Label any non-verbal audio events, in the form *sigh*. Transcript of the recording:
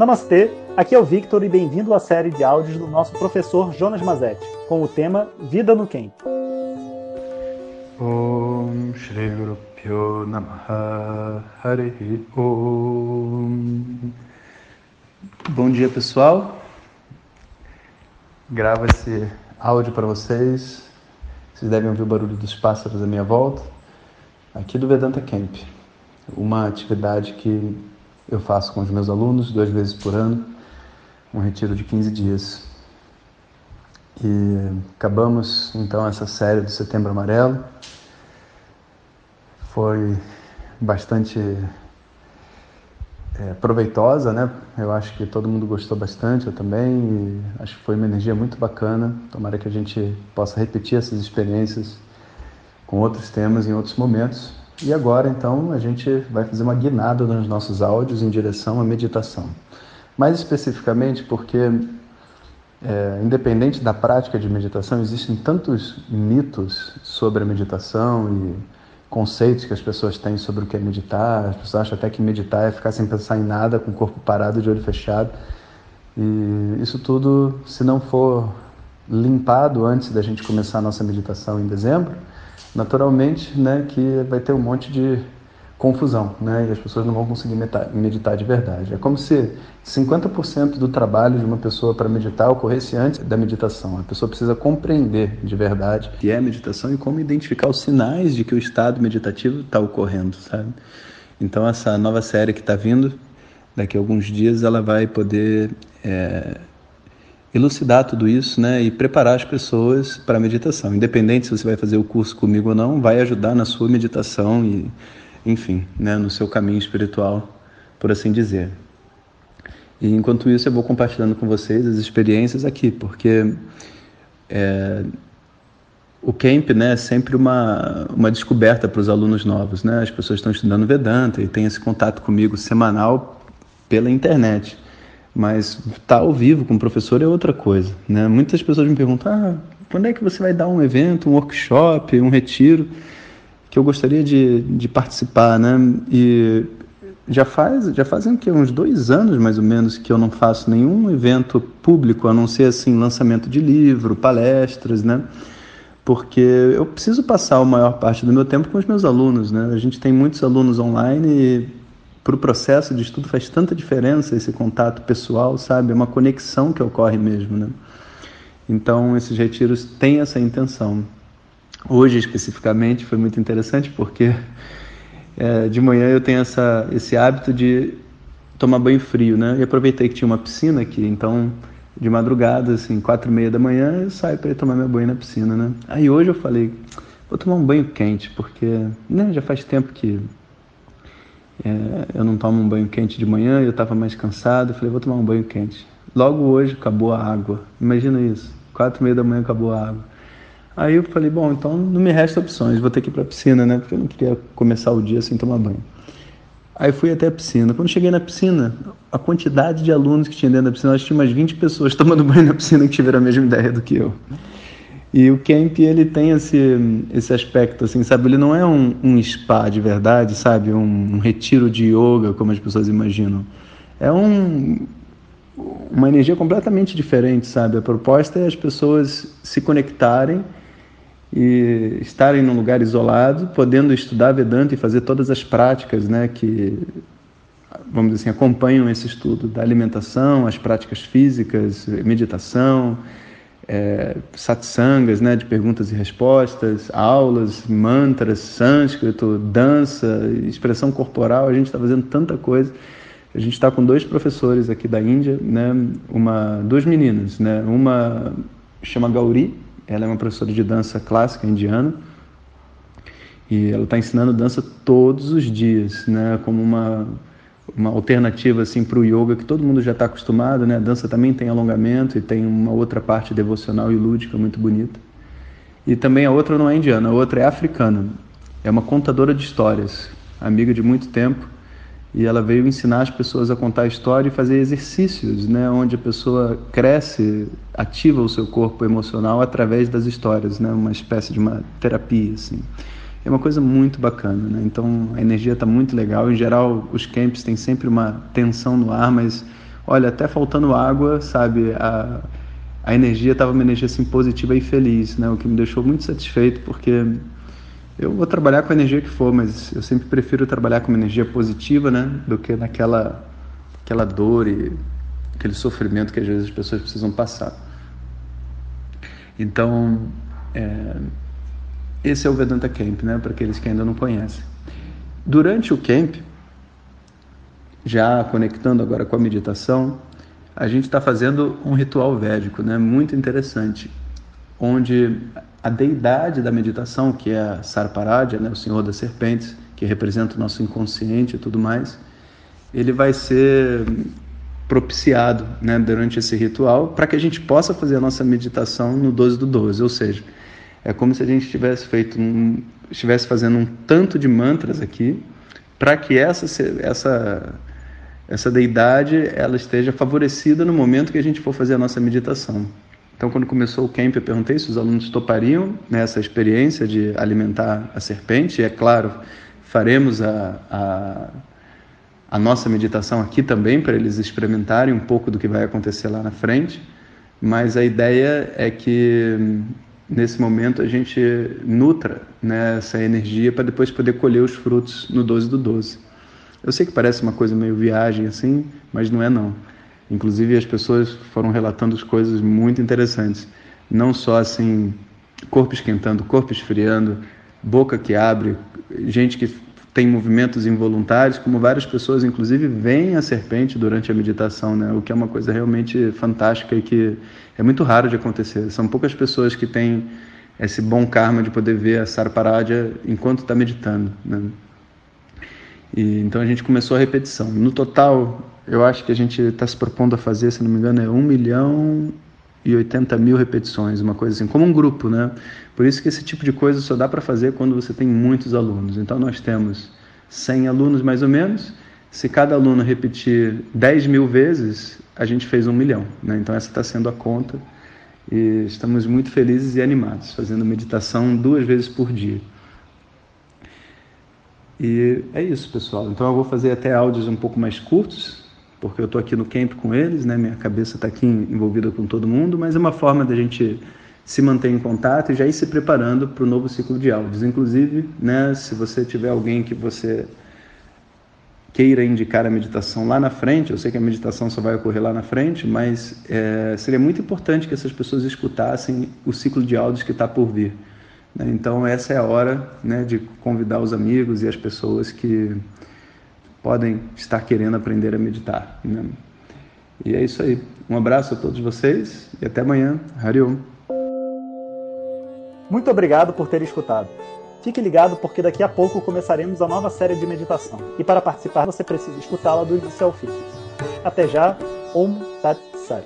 Namastê, aqui é o Victor e bem-vindo à série de áudios do nosso professor Jonas Mazetti, com o tema Vida no Camp. Om Shri Om. Bom dia pessoal, gravo esse áudio para vocês, vocês devem ouvir o barulho dos pássaros à minha volta, aqui do Vedanta Camp, uma atividade que eu faço com os meus alunos duas vezes por ano, um retiro de 15 dias. E acabamos então essa série do Setembro Amarelo. Foi bastante é, proveitosa, né? Eu acho que todo mundo gostou bastante, eu também. Acho que foi uma energia muito bacana. Tomara que a gente possa repetir essas experiências com outros temas em outros momentos. E agora, então, a gente vai fazer uma guinada nos nossos áudios em direção à meditação. Mais especificamente porque, é, independente da prática de meditação, existem tantos mitos sobre a meditação e conceitos que as pessoas têm sobre o que é meditar. As pessoas acham até que meditar é ficar sem pensar em nada, com o corpo parado, de olho fechado. E isso tudo, se não for limpado antes da gente começar a nossa meditação em dezembro, naturalmente, né, que vai ter um monte de confusão, né, e as pessoas não vão conseguir meditar de verdade. É como se 50% do trabalho de uma pessoa para meditar ocorresse antes da meditação. A pessoa precisa compreender de verdade o que é meditação e como identificar os sinais de que o estado meditativo está ocorrendo, sabe? Então essa nova série que está vindo, daqui a alguns dias, ela vai poder é, elucidar tudo isso né, e preparar as pessoas para a meditação. Independente se você vai fazer o curso comigo ou não, vai ajudar na sua meditação e, enfim, né, no seu caminho espiritual, por assim dizer. E enquanto isso, eu vou compartilhando com vocês as experiências aqui, porque é, o camp né, é sempre uma, uma descoberta para os alunos novos. Né? As pessoas estão estudando Vedanta e têm esse contato comigo semanal pela internet. Mas estar tá ao vivo com o professor é outra coisa. Né? Muitas pessoas me perguntam: ah, quando é que você vai dar um evento, um workshop, um retiro? Que eu gostaria de, de participar. Né? E já faz já fazem que uns dois anos mais ou menos que eu não faço nenhum evento público a não ser assim lançamento de livro palestras né porque eu preciso passar a maior parte do meu tempo com os meus alunos né a gente tem muitos alunos online e para o processo de estudo faz tanta diferença esse contato pessoal, sabe? É uma conexão que ocorre mesmo, né? Então, esses retiros têm essa intenção. Hoje, especificamente, foi muito interessante porque é, *laughs* de manhã eu tenho essa, esse hábito de tomar banho frio, né? E aproveitei que tinha uma piscina aqui, então de madrugada, assim, quatro e meia da manhã, eu saio para tomar meu banho na piscina, né? Aí hoje eu falei, vou tomar um banho quente, porque né, já faz tempo que é, eu não tomo um banho quente de manhã, eu estava mais cansado, falei, vou tomar um banho quente. Logo hoje acabou a água. Imagina isso, quatro e meia da manhã acabou a água. Aí eu falei, bom, então não me resta opções, vou ter que ir para a piscina, né? Porque eu não queria começar o dia sem tomar banho. Aí fui até a piscina. Quando cheguei na piscina, a quantidade de alunos que tinha dentro da piscina, acho que tinha umas 20 pessoas *laughs* tomando banho na piscina que tiveram a mesma ideia do que eu. E o camp ele tem esse, esse aspecto, assim, sabe? Ele não é um, um spa de verdade, sabe? Um, um, retiro de yoga, como as pessoas imaginam. É um, uma energia completamente diferente, sabe? A proposta é as pessoas se conectarem e estarem num lugar isolado, podendo estudar Vedanta e fazer todas as práticas, né? Que, vamos dizer assim, acompanham esse estudo da alimentação, as práticas físicas, meditação é, satsangas, né, de perguntas e respostas, aulas, mantras, sânscrito, dança, expressão corporal. A gente está fazendo tanta coisa. A gente está com dois professores aqui da Índia, né, uma, duas meninas, né, uma chama Gauri, ela é uma professora de dança clássica indiana e ela está ensinando dança todos os dias, né, como uma uma alternativa assim para o yoga que todo mundo já está acostumado, né? A dança também tem alongamento e tem uma outra parte devocional e lúdica muito bonita. E também a outra não é indiana, a outra é africana. É uma contadora de histórias, amiga de muito tempo, e ela veio ensinar as pessoas a contar história e fazer exercícios, né, onde a pessoa cresce, ativa o seu corpo emocional através das histórias, né, uma espécie de uma terapia assim é uma coisa muito bacana, né? Então a energia está muito legal. Em geral, os camps têm sempre uma tensão no ar, mas olha, até faltando água, sabe, a, a energia estava uma energia assim positiva e feliz, né? O que me deixou muito satisfeito porque eu vou trabalhar com a energia que for, mas eu sempre prefiro trabalhar com uma energia positiva, né, do que naquela aquela dor e aquele sofrimento que às vezes as pessoas precisam passar. Então, é, esse é o Vedanta Camp, né, para aqueles que ainda não conhecem. Durante o camp, já conectando agora com a meditação, a gente está fazendo um ritual védico, né, muito interessante, onde a deidade da meditação, que é a né, o Senhor das Serpentes, que representa o nosso inconsciente e tudo mais, ele vai ser propiciado né, durante esse ritual para que a gente possa fazer a nossa meditação no 12 do 12, ou seja, é como se a gente tivesse feito um, estivesse fazendo um tanto de mantras aqui para que essa essa essa deidade ela esteja favorecida no momento que a gente for fazer a nossa meditação. Então, quando começou o camp, eu perguntei se os alunos topariam nessa experiência de alimentar a serpente. E, é claro, faremos a, a, a nossa meditação aqui também para eles experimentarem um pouco do que vai acontecer lá na frente. Mas a ideia é que nesse momento a gente nutra né, essa energia para depois poder colher os frutos no 12 do 12. Eu sei que parece uma coisa meio viagem assim, mas não é não. Inclusive as pessoas foram relatando as coisas muito interessantes, não só assim corpo esquentando, corpo esfriando, boca que abre, gente que tem movimentos involuntários, como várias pessoas inclusive veem a serpente durante a meditação, né? O que é uma coisa realmente fantástica e que é muito raro de acontecer. São poucas pessoas que têm esse bom karma de poder ver a Sarparadya enquanto está meditando, né? E, então a gente começou a repetição. No total, eu acho que a gente está se propondo a fazer, se não me engano, é 1 milhão e 80 mil repetições, uma coisa assim, como um grupo, né? Por isso que esse tipo de coisa só dá para fazer quando você tem muitos alunos. Então nós temos 100 alunos mais ou menos. Se cada aluno repetir 10 mil vezes, a gente fez um milhão. Né? Então essa está sendo a conta e estamos muito felizes e animados, fazendo meditação duas vezes por dia. E é isso, pessoal. Então eu vou fazer até áudios um pouco mais curtos, porque eu estou aqui no camp com eles, né? Minha cabeça está aqui envolvida com todo mundo, mas é uma forma da gente se manter em contato e já ir se preparando para o novo ciclo de áudios. Inclusive, né, se você tiver alguém que você queira indicar a meditação lá na frente, eu sei que a meditação só vai ocorrer lá na frente, mas é, seria muito importante que essas pessoas escutassem o ciclo de áudios que está por vir. Né? Então, essa é a hora né, de convidar os amigos e as pessoas que podem estar querendo aprender a meditar. Né? E é isso aí. Um abraço a todos vocês e até amanhã. Hariom. Muito obrigado por ter escutado. Fique ligado porque daqui a pouco começaremos a nova série de meditação. E para participar você precisa escutá-la do início ao. Até já. Om Tat Sat.